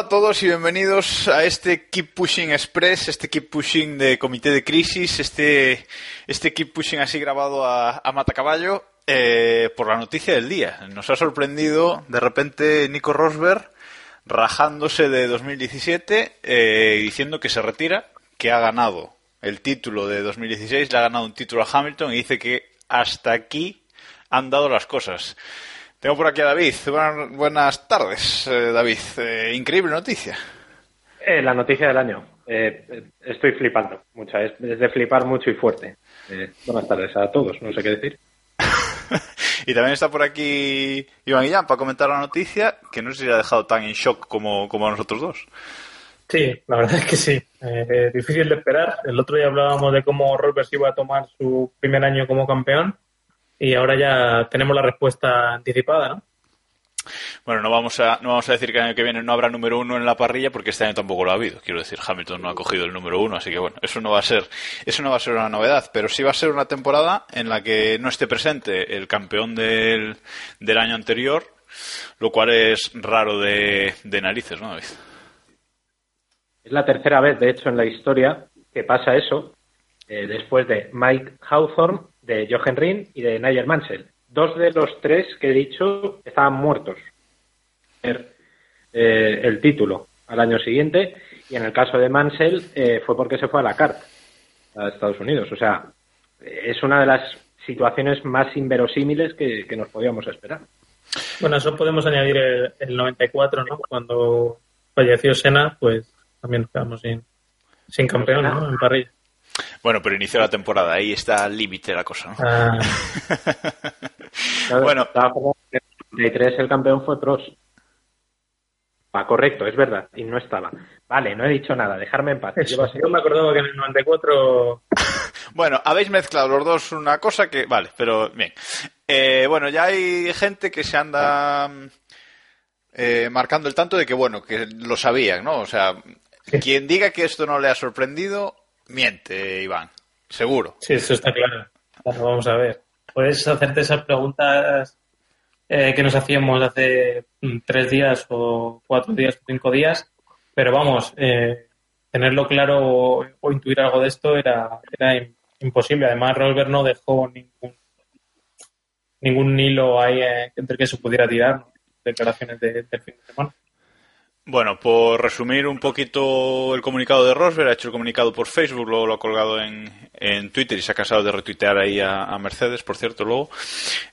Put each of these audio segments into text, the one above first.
Hola a todos y bienvenidos a este Keep Pushing Express, este Keep Pushing de Comité de Crisis, este, este Keep Pushing así grabado a, a matacaballo eh, por la noticia del día. Nos ha sorprendido de repente Nico Rosberg rajándose de 2017 eh, diciendo que se retira, que ha ganado el título de 2016, le ha ganado un título a Hamilton y dice que hasta aquí han dado las cosas. Tengo por aquí a David. Buenas, buenas tardes, eh, David. Eh, increíble noticia. Eh, la noticia del año. Eh, estoy flipando mucho. Es, es, de flipar mucho y fuerte. Eh, buenas tardes a todos. No sé qué decir. y también está por aquí Iván Guillán para comentar la noticia, que no sé si ha dejado tan en shock como, como a nosotros dos. Sí, la verdad es que sí. Eh, difícil de esperar. El otro día hablábamos de cómo Rosberg iba a tomar su primer año como campeón y ahora ya tenemos la respuesta anticipada, ¿no? Bueno, no vamos a no vamos a decir que el año que viene no habrá número uno en la parrilla porque este año tampoco lo ha habido. Quiero decir, Hamilton no ha cogido el número uno, así que bueno, eso no va a ser eso no va a ser una novedad, pero sí va a ser una temporada en la que no esté presente el campeón del, del año anterior, lo cual es raro de, de narices, ¿no, David? Es la tercera vez, de hecho, en la historia que pasa eso, eh, después de Mike Hawthorne, de Jochen Rin y de Nigel Mansell. Dos de los tres que he dicho estaban muertos. Eh, el título al año siguiente y en el caso de Mansell eh, fue porque se fue a la carta a Estados Unidos. O sea, es una de las situaciones más inverosímiles que, que nos podíamos esperar. Bueno, eso podemos añadir el, el 94, ¿no? Cuando falleció Senna, pues también quedamos sin, sin campeón, ¿no? En parrilla. Bueno, pero inició la temporada, ahí está al límite la cosa, ¿no? Ah, bueno, en el 93 el campeón fue Prost. Va, correcto, es verdad, y no estaba. Vale, no he dicho nada, dejarme en paz. yo me acordaba que en el 94... bueno, habéis mezclado los dos una cosa que... Vale, pero bien. Eh, bueno, ya hay gente que se anda eh, marcando el tanto de que, bueno, que lo sabían, ¿no? O sea, sí. quien diga que esto no le ha sorprendido, miente, Iván. Seguro. Sí, eso está claro. Vamos a ver. Puedes hacerte esas preguntas eh, que nos hacíamos hace tres días o cuatro días o cinco días, pero vamos, eh, tenerlo claro o, intuir algo de esto era, era imposible. Además, Rosberg no dejó ningún ningún hilo ahí eh, entre que se pudiera tirar, declaraciones de, fin de semana. Bueno, por resumir un poquito el comunicado de Rosberg, ha hecho el comunicado por Facebook, luego lo ha colgado en, en Twitter y se ha casado de retuitear ahí a, a Mercedes, por cierto, luego.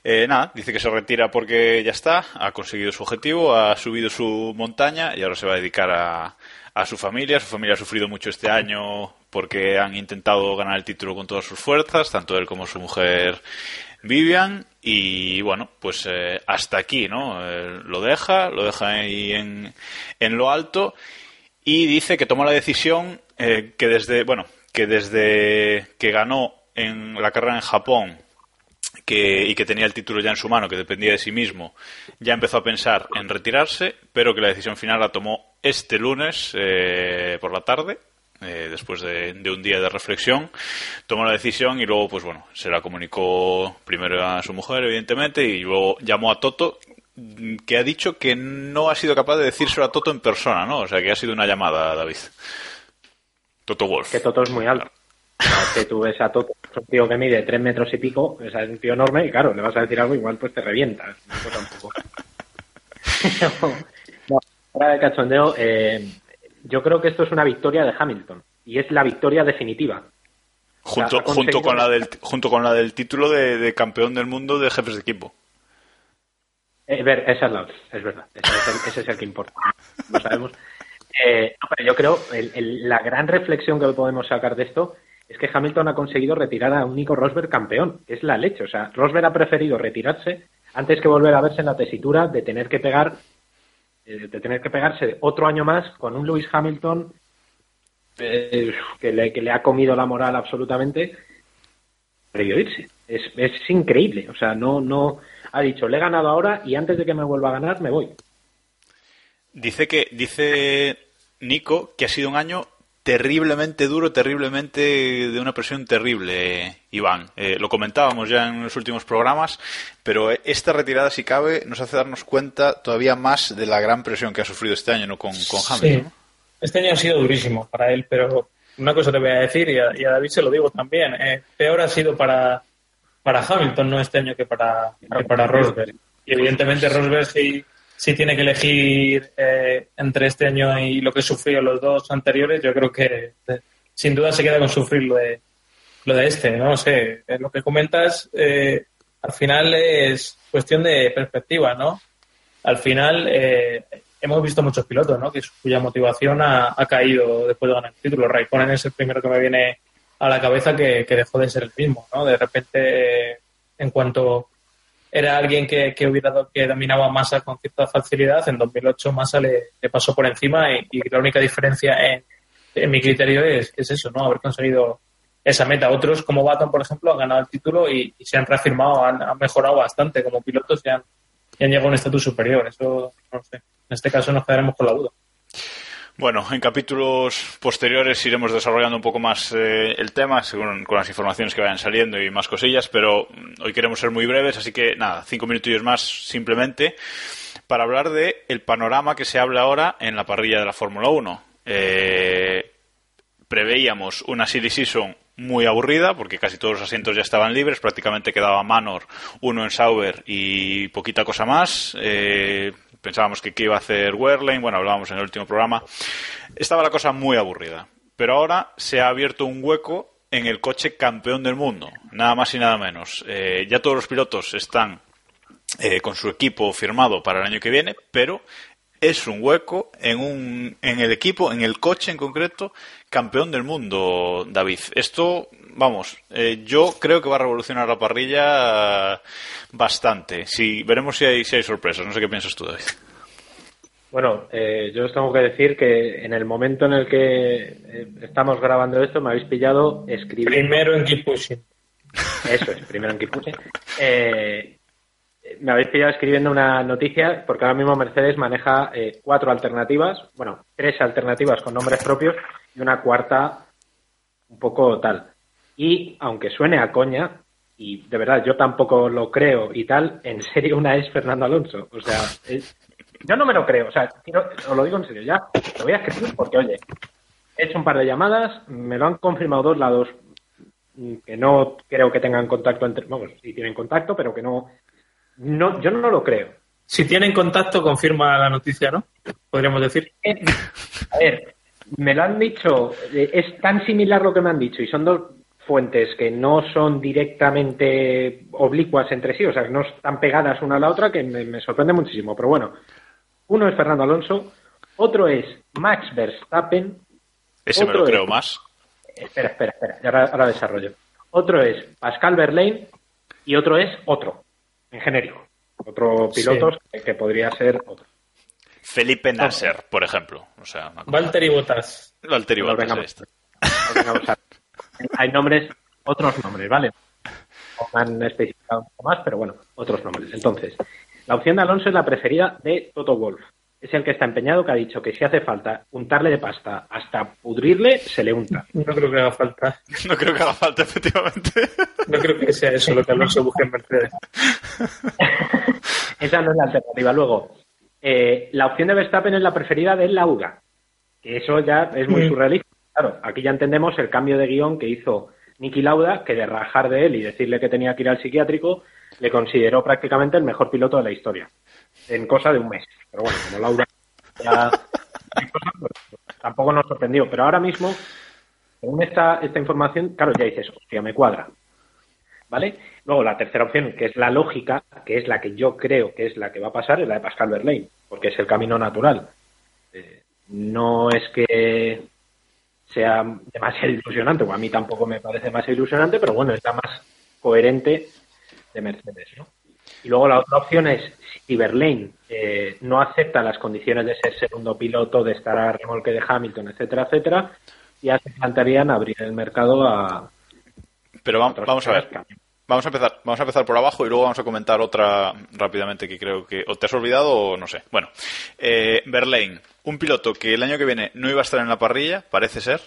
Eh, nada, dice que se retira porque ya está, ha conseguido su objetivo, ha subido su montaña y ahora se va a dedicar a, a su familia. Su familia ha sufrido mucho este año porque han intentado ganar el título con todas sus fuerzas, tanto él como su mujer Vivian y bueno, pues eh, hasta aquí, ¿no? Eh, lo deja, lo deja ahí en, en, lo alto y dice que tomó la decisión eh, que desde, bueno, que desde que ganó en la carrera en Japón que, y que tenía el título ya en su mano, que dependía de sí mismo, ya empezó a pensar en retirarse, pero que la decisión final la tomó este lunes por la tarde, eh, después de, de, un día de reflexión, tomó la decisión y luego, pues bueno, se la comunicó primero a su mujer, evidentemente, y luego llamó a Toto, que ha dicho que no ha sido capaz de decírselo a Toto en persona, ¿no? O sea, que ha sido una llamada, David. Toto Wolf. Que Toto es muy alto. Claro. que tú ves a Toto, un tío que mide tres metros y pico, es un tío enorme, y claro, le vas a decir algo, igual pues te revientas. Eso tampoco. no, ahora de cachondeo, eh, yo creo que esto es una victoria de Hamilton y es la victoria definitiva. Junto, con, la del, junto con la del título de, de, campeón del mundo de jefes de equipo. Eh, ver, esa es la otra, es verdad. Ese es el, ese es el que importa. Lo sabemos. Eh, no, pero yo creo el, el- la gran reflexión que podemos sacar de esto es que Hamilton ha conseguido retirar a un Nico Rosberg campeón, es la leche. O sea, Rosberg ha preferido retirarse antes que volver a verse en la tesitura de tener que pegar, eh, de tener que pegarse otro año más con un Lewis Hamilton eh, que, le, que le ha comido la moral absolutamente. Irse. Es, es increíble. O sea, no, no ha dicho, le he ganado ahora y antes de que me vuelva a ganar me voy. Dice que dice Nico que ha sido un año terriblemente duro, terriblemente de una presión terrible, Iván. Eh, lo comentábamos ya en los últimos programas, pero esta retirada, si cabe, nos hace darnos cuenta todavía más de la gran presión que ha sufrido este año ¿no? con, con Hamilton. ¿no? Este año ha sido durísimo para él, pero una cosa te voy a decir, y a, y a David se lo digo también, eh, peor ha sido para, para Hamilton, no este año que para, que para Rosberg. Y evidentemente Rosberg sí, sí tiene que elegir eh, entre este año y lo que sufrió los dos anteriores, yo creo que eh, sin duda se queda con sufrir lo de, lo de este, no sé, eh, lo que comentas eh, al final es cuestión de perspectiva, ¿no? Al final eh, hemos visto muchos pilotos, ¿no? Que cuya motivación ha, caído después de ganar el título. Raikkonen es el primero que me viene a la cabeza que, que dejó de ser el mismo, ¿no? De repente, en cuanto era alguien que, que hubiera que dominaba Massa con cierta facilidad, en 2008 Massa le, le pasó por encima y, y la única diferencia en, en mi criterio es, es eso, ¿no? Haber conseguido esa meta. Otros, como Baton, por ejemplo, han ganado el título y, y se han reafirmado, han, han mejorado bastante como pilotos y han, y han llegado a un estatus superior. Eso, no sé. En este caso nos quedaremos con la duda. Bueno, en capítulos posteriores iremos desarrollando un poco más eh, el tema, según con las informaciones que vayan saliendo y más cosillas, pero mm, hoy queremos ser muy breves, así que nada, cinco minutillos más simplemente para hablar de el panorama que se habla ahora en la parrilla de la Fórmula 1. Eh, preveíamos una serie season muy aburrida porque casi todos los asientos ya estaban libres, prácticamente quedaba Manor, uno en Sauber y poquita cosa más. Eh, pensábamos que qué iba a hacer Werlein, bueno, hablábamos en el último programa. Estaba la cosa muy aburrida, pero ahora se ha abierto un hueco en el coche campeón del mundo, nada más y nada menos. Eh, ya todos los pilotos están eh, con su equipo firmado para el año que viene, pero es un hueco en, un, en el equipo, en el coche en concreto, campeón del mundo, David. Esto, vamos, eh, yo creo que va a revolucionar la parrilla eh, bastante. Si, veremos si hay, si hay sorpresas. No sé qué piensas tú, David. Bueno, eh, yo os tengo que decir que en el momento en el que eh, estamos grabando esto me habéis pillado escribiendo. Primero en Keep Pushing. Eso es, primero en Kipuse. Eh, me habéis pillado escribiendo una noticia porque ahora mismo Mercedes maneja eh, cuatro alternativas, bueno, tres alternativas con nombres propios y una cuarta un poco tal. Y aunque suene a coña, y de verdad yo tampoco lo creo y tal, en serio una es Fernando Alonso. O sea, es- yo no me lo creo, o sea, quiero- os lo digo en serio, ya lo voy a escribir porque, oye, he hecho un par de llamadas, me lo han confirmado dos lados mm, que no creo que tengan contacto entre, vamos, sí tienen contacto, pero que no, no, yo no lo creo. Si tienen contacto, confirma la noticia, ¿no? Podríamos decir. Eh, A ver, me lo han dicho, eh, es tan similar lo que me han dicho y son dos fuentes que no son directamente oblicuas entre sí, o sea, que no están pegadas una a la otra, que me, me sorprende muchísimo. Pero bueno, uno es Fernando Alonso, otro es Max Verstappen, Ese me lo creo es- más. espera, espera, espera, y ahora, ahora desarrollo. Otro es Pascal Verlaine y otro es otro, en genérico. Otro piloto que, que podría ser otro. Felipe Nasser, por ejemplo. O sea, una cosa- Valtteri Bottas. Valtteri No, Bottas. No Hay nombres, otros nombres, ¿vale? No han especificado un poco más, pero bueno, otros nombres. Entonces, la opción de Alonso es la preferida de Toto Wolf. Es el que está empeñado, que ha dicho que si hace falta untarle de pasta hasta pudrirle, se le unta. No creo que haga falta. No creo que haga falta, efectivamente. No creo que sea eso lo que Alonso busque en Mercedes. Esa no es la alternativa. Luego, eh, la opción de Verstappen es la preferida de Lauda, que eso ya es muy Mm. surrealista. Claro, aquí ya entendemos el cambio de guion que hizo Niki Lauda, que de rajar de él y decirle que tenía que ir al psiquiátrico, le consideró prácticamente el mejor piloto de la historia, en cosa de un mes. Pero bueno, como Lauda ya... tampoco nos sorprendió. Pero ahora mismo, según esta, esta información, claro, ya dices, hostia, me cuadra. ¿vale? Luego la tercera opción, que es la lógica, que es la que yo creo que es la que va a pasar, es la de Pascal Verlaine, porque es el camino natural. Eh, no es que sea demasiado ilusionante, o a mí tampoco me parece demasiado ilusionante, pero bueno, es la más coherente de Mercedes, ¿no? Y luego la otra opción es si Verlaine eh, no acepta las condiciones de ser segundo piloto, de estar a remolque de Hamilton, etcétera, etcétera, ya se plantearían abrir el mercado a. Pero vamos, a ver. Vamos a empezar, vamos a empezar por abajo y luego vamos a comentar otra rápidamente que creo que o te has olvidado o no sé. Bueno, eh, Verlaine, un piloto que el año que viene no iba a estar en la parrilla, parece ser.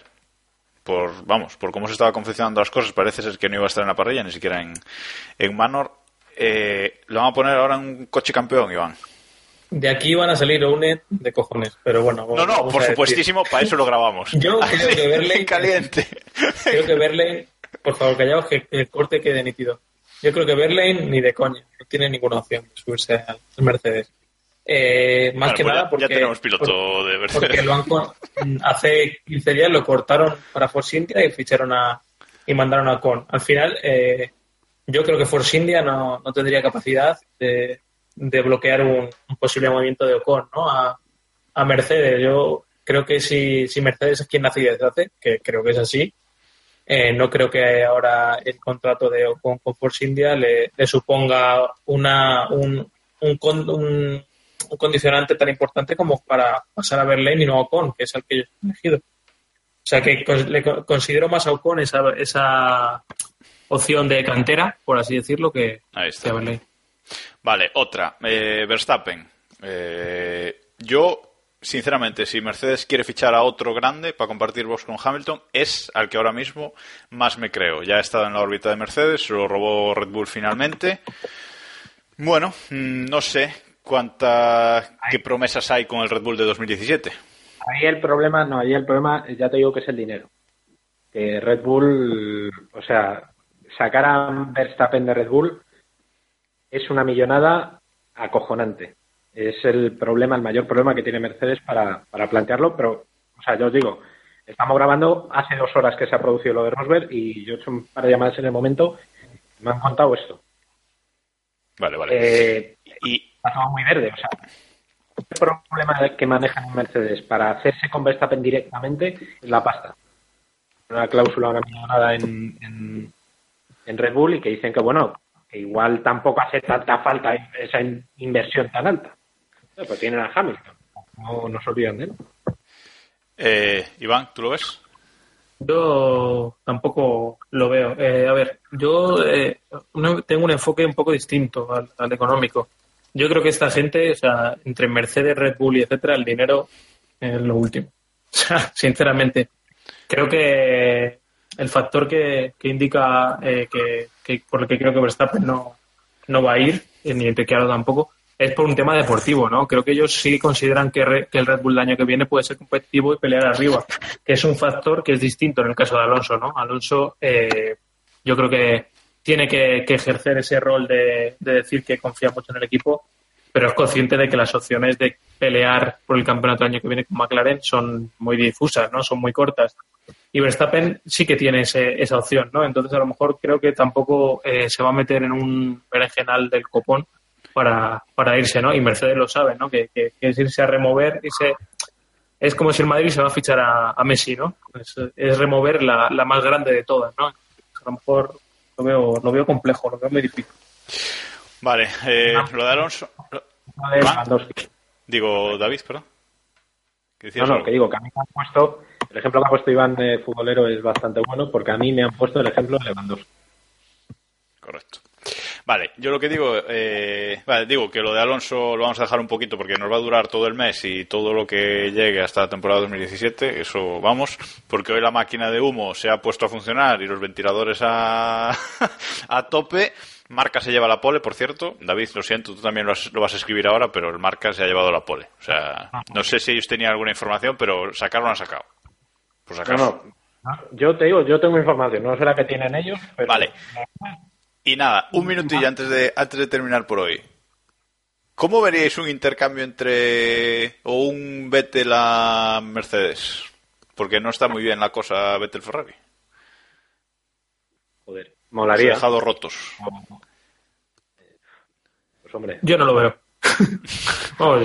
Por, vamos, por cómo se estaba confeccionando las cosas, parece ser que no iba a estar en la parrilla, ni siquiera en, en Manor. Eh, lo van a poner ahora en un coche campeón, Iván. De aquí van a salir UNED de cojones, pero bueno. No, no, por supuestísimo, para eso lo grabamos. Yo creo que verle. caliente. Creo que verle. Por favor, callaos, que el corte quede nítido. Yo creo que Verlaine ni de coña, no tiene ninguna opción de subirse al Mercedes. Eh, más que pues nada porque. Ya tenemos piloto de Mercedes. Porque lo han, hace 15 días lo cortaron para Force India y ficharon a. y mandaron a Con. Al final, eh, yo creo que Force India no, no tendría capacidad de, de bloquear un, posible movimiento de Ocon ¿no? a, a, Mercedes. Yo creo que si, si Mercedes es quien nace y deshace, que creo que es así, eh, no creo que ahora el contrato de Ocon con Force India le, le suponga una, un, un, un, condicionante tan importante como para pasar a Berlín y no a Ocon, que es el que yo he elegido. O sea que le considero más a Ocon esa, esa opción de cantera, por así decirlo, que, Ahí está. que a Berlín. Vale, otra. Eh, Verstappen. Eh, yo, sinceramente, si Mercedes quiere fichar a otro grande para compartir box con Hamilton, es al que ahora mismo más me creo. Ya ha estado en la órbita de Mercedes, se lo robó Red Bull finalmente. Bueno, mm, no sé cuántas qué promesas hay con el Red Bull de 2017. Ahí el problema, no, ahí el problema, ya te digo que es el dinero. Que Red Bull, o sea, sacar a Verstappen de Red Bull es una millonada acojonante. Es el problema, el mayor problema que tiene Mercedes para, para plantearlo, pero, o sea, yo os digo, estamos grabando hace dos horas que se ha producido lo de Rosberg y yo he hecho un par de llamadas en el momento y me han contado esto. Vale, vale. Eh, y está todo muy verde, o sea, el problema que manejan Mercedes para hacerse con Verstappen directamente es la pasta. Una cláusula, una millonada en, en, en Red Bull y que dicen que, bueno, que igual tampoco hace tanta falta esa inversión tan alta. Pues tienen a Hamilton, no, no se olvidan de él. eh, Iván, ¿tú lo ves? Yo tampoco lo veo. Eh, a ver, yo eh, no- tengo un enfoque un poco distinto al, al económico. Yo creo que esta gente, o sea, entre Mercedes, Red Bull y etcétera, el dinero es lo último. O sea, sinceramente, creo que el factor que, que indica eh, que, que por el que creo que Verstappen no, no va a ir, eh, ni Ricciardo tampoco, es por un tema deportivo, ¿no? Creo que ellos sí consideran que, Re- que el Red Bull el año que viene puede ser competitivo y pelear arriba, que es un factor que es distinto en el caso de Alonso, ¿no? Alonso, eh, yo creo que tiene que, ejercer ese rol de, de decir que confía mucho en el equipo, pero es consciente de que las opciones de pelear por el campeonato el año que viene con McLaren son muy difusas, ¿no? Son muy cortas. Y Verstappen sí que tiene ese- esa opción, ¿no? Entonces, a lo mejor creo que tampoco eh, se va a meter en un berenjenal del copón para, para irse, ¿no? Y Mercedes lo sabe, ¿no? Que, que- que es irse a remover, irse... Es como si el Madrid se va a fichar a, a Messi, ¿no? Es, es remover la, la más grande de todas, ¿no? A lo mejor lo veo, lo veo complejo, lo veo muy difícil. Vale, eh, lo de Alonso. Digo, David, perdón. ¿Qué decías No, no, algo? que digo que a mí me han puesto, el ejemplo que ha puesto Iván de futbolero es bastante bueno porque a mí me han puesto el ejemplo de Lewandowski. Correcto. Vale, yo lo que digo, eh, vale, digo que lo de Alonso lo vamos a dejar un poquito porque nos va a durar todo el mes y todo lo que llegue hasta la temporada 2017, eso vamos, porque hoy la máquina de humo se ha puesto a funcionar y los ventiladores a, a tope. Marca se lleva la pole, por cierto. David, lo siento, tú también lo, has- lo vas a escribir ahora, pero el Marca se ha llevado la pole. O sea, no sé si ellos tenían alguna información, pero sacarlo han sacado. Por si No, no, yo te digo, yo tengo información, no sé la que tienen ellos, pero Vale. Y nada, un minutillo antes de, antes de terminar por hoy. ¿Cómo veríais un intercambio entre. o un Vettel a Mercedes? Porque no está muy bien la cosa Vettel Ferrari. joder. Molaría. dejado rotos. Pues hombre, Yo no lo veo.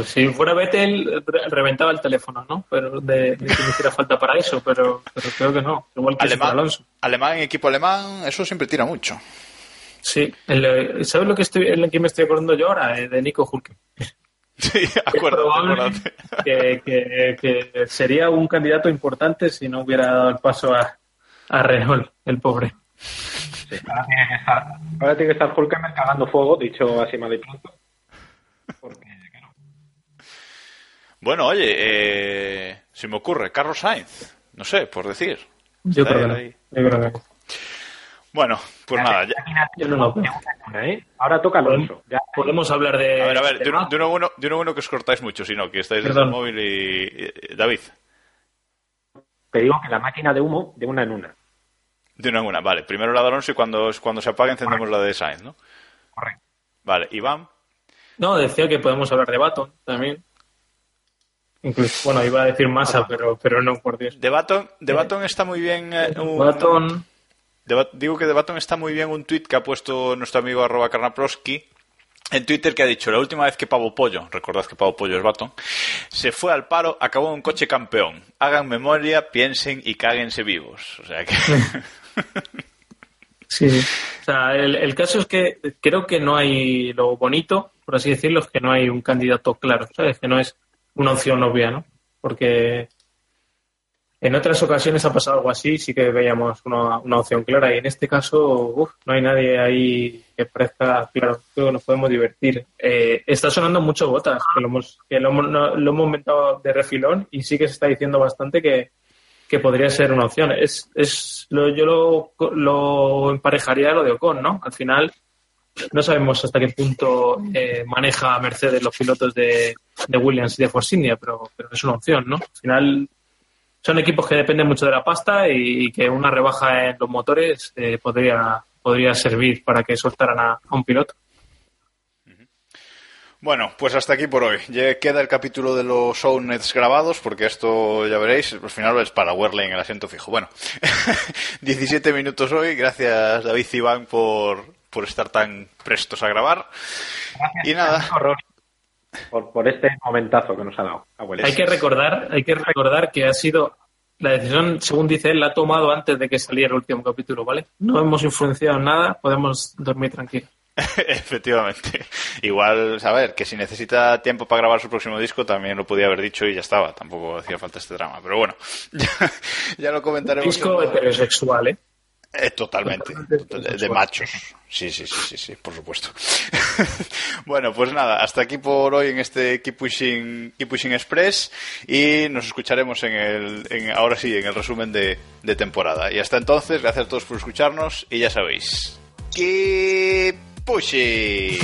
Si fuera Vettel, re- reventaba el teléfono, ¿no? Pero de, de que me hiciera falta para eso, pero, pero creo que no. Igual que Alemán, Alonso. alemán, equipo alemán, eso siempre tira mucho. Sí. El, ¿Sabes lo que estoy, en lo que me estoy acordando yo ahora? Eh, de Nico Hulken. Sí, acuérdate, que, que- que sería un candidato importante si no hubiera dado el paso a, a Renault, el pobre. ahora tiene que estar, ahora tiene que estar Hulkenberg cagando fuego, dicho así mal y pronto. Porque, claro, Bueno, oye, eh, se me ocurre, Carlos Sainz, no sé, por decir. Yo creo que no. ahí. Yo creo que no. Bueno, pues nada, ya- Yo no lo veo. ¿eh? Ahora toca Alonso. Ya, Podemos hablar de. A ver, a ver, de uno, Max. de uno de uno que os cortáis mucho, si no, que estáis desde el Perdón. móvil y... David, te digo que la máquina de humo, de una en una. de una en una. Vale, primero la de Alonso y cuando, cuando se apague encendemos la de Sainz, ¿no? Correcto. Vale, Iván. No, decía que podemos hablar de Baton también. Incluso, bueno, iba a decir Massa, pero, pero no, por Dios. De Baton, de Baton está muy bien... eh, un- Baton. Bat- digo que de Baton está muy bien un tuit que ha puesto nuestro amigo arroba Karnaprowski en Twitter que ha dicho la última vez que Pavo Pollo, recordad que Pavo Pollo es Baton, se fue al paro, acabó en un coche campeón. Hagan memoria, piensen y cáguense vivos. O sea que... Sí, sí. O sea, el, el caso es que creo que no hay lo bonito, por así decirlo, es que no hay un candidato claro, ¿sabes? Que no es una opción obvia, ¿no? Porque en otras ocasiones ha pasado algo así, sí que veíamos una, una opción clara y en este caso, uf, no hay nadie ahí que parezca claro. Creo que nos podemos divertir. Eh, está sonando mucho botas, que lo hemos, que lo, no- lo hemos inventado de refilón y sí que se está diciendo bastante que, que podría ser una opción. Es, es lo, yo lo, lo emparejaría a lo de Ocon, ¿no? Al final no sabemos hasta qué punto eh, maneja Mercedes los pilotos de, de Williams y de Force pero, pero es una opción, ¿no? Al final son equipos que dependen mucho de la pasta y, que una rebaja en los motores eh, podría, podría servir para que soltaran a, a un piloto. Bueno, pues hasta aquí por hoy. Ya queda el capítulo de los Shownets grabados, porque esto ya veréis, al final es para Werley en el asiento fijo. Bueno, 17 minutos hoy. Gracias David y Iván por, por estar tan prestos a grabar. Y nada, Horror. Por, por este momentazo que nos ha dado. abuelo. Hay que recordar, hay que recordar que ha sido la decisión, según dice él, la ha tomado antes de que saliera el último capítulo, ¿vale? No hemos influenciado en nada, podemos dormir tranquilos. efectivamente. Igual, a ver, que si necesita tiempo para grabar su próximo disco, también lo podía haber dicho y ya estaba. Tampoco hacía falta este drama. Pero bueno, ya, ya lo comentaremos. Disco heterosexual, ¿eh? Eh, totalmente, Totalmente de, machos. Sí, sí, sí, sí, sí, por supuesto. bueno, pues nada, hasta aquí por hoy en este Keep Pushing, Keep Pushing Express y nos escucharemos en el, en, ahora sí, en el resumen de, de temporada. Y hasta entonces, gracias a todos por escucharnos y ya sabéis, Keep Pushing.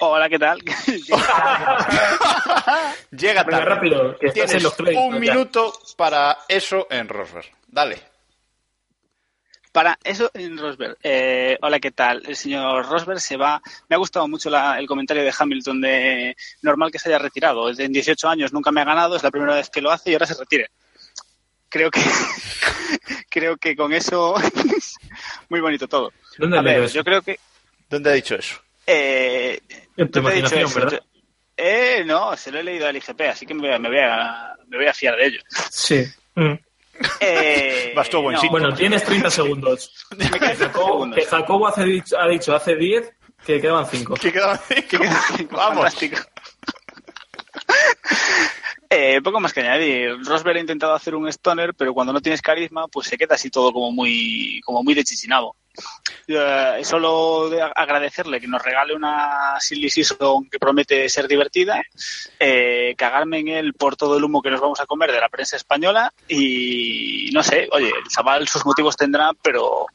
Hola, ¿qué tal? Llega Venga, tarde. rápido, que Tienes en los créditos un ya. minuto para eso en Rosberg. Dale. Para eso, en Rosberg. Eh, hola, ¿qué tal? El señor Rosberg se va. Me ha gustado mucho la- el comentario de Hamilton de normal que se haya retirado. En 18 años nunca me ha ganado, es la primera vez que lo hace y ahora se retire. Creo que creo que con eso muy bonito todo. ¿Dónde A leo ver, eso? yo creo que ¿Dónde ha dicho eso? Eh, Eh, no, se lo he leído al IGP, así que me voy a, me voy a, me voy a fiar de ello. Sí. Mm. Eh, Vas tú a buen sitio. Bueno, tienes 30 segundos. Que Jacobo, segundos. que Jacobo hace dicho- ha dicho hace 10 que quedaban 5. ¿Qué quedaban cinco? Vamos. Fantástico. Eh, poco más que añadir. Rosberg ha intentado hacer un stoner, pero cuando no tienes carisma, pues se queda así todo como muy, como muy de chichinabo. Eh, solo de agradecerle que nos regale una Silly Season que promete ser divertida, eh, cagarme en él por todo el humo que nos vamos a comer de la prensa española y no sé, oye, el chaval sus motivos tendrá, pero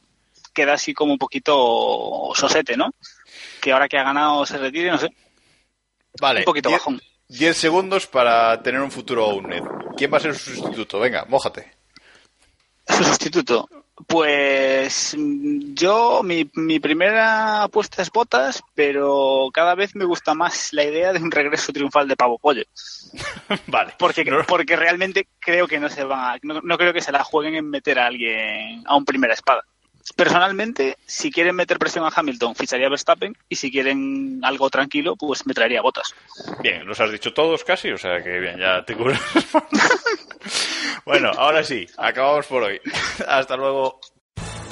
queda así como un poquito sosete, ¿no? Que ahora que ha ganado se retire, no sé, Vale. un poquito diez- bajón. 10 segundos para tener un futuro UNED. ¿Quién va a ser su sustituto? Venga, mójate. Su sustituto. Pues yo, mi, mi primera apuesta es Botas, pero cada vez me gusta más la idea de un regreso triunfal de Pavo Pollo. Vale. Porque, No- porque realmente creo que no se van a, no, no creo que se la jueguen en meter a alguien a un primera espada. Personalmente, si quieren meter presión a Hamilton, ficharía a Verstappen y si quieren algo tranquilo, pues me traería Botas. Bien, los has dicho todos casi, o sea que bien, ya te cubres. bueno, ahora sí, acabamos por hoy. Hasta luego.